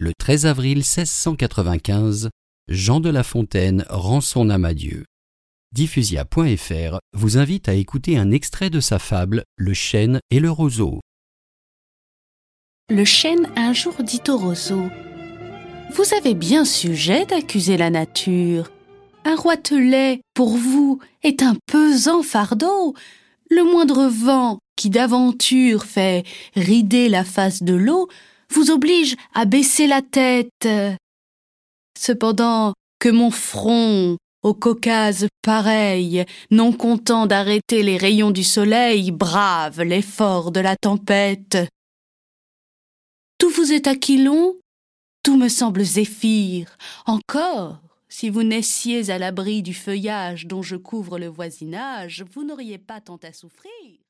Le 13 avril 1695, Jean de La Fontaine rend son âme à Dieu. Diffusia.fr vous invite à écouter un extrait de sa fable Le chêne et le roseau. Le chêne un jour dit au roseau Vous avez bien sujet d'accuser la nature. Un roitelet, pour vous, est un pesant fardeau. Le moindre vent qui d'aventure fait rider la face de l'eau vous oblige à baisser la tête. Cependant que mon front, au Caucase pareil, non content d'arrêter les rayons du soleil, brave l'effort de la tempête. Tout vous est aquilon, tout me semble zéphyr. Encore, si vous naissiez à l'abri du feuillage dont je couvre le voisinage, vous n'auriez pas tant à souffrir.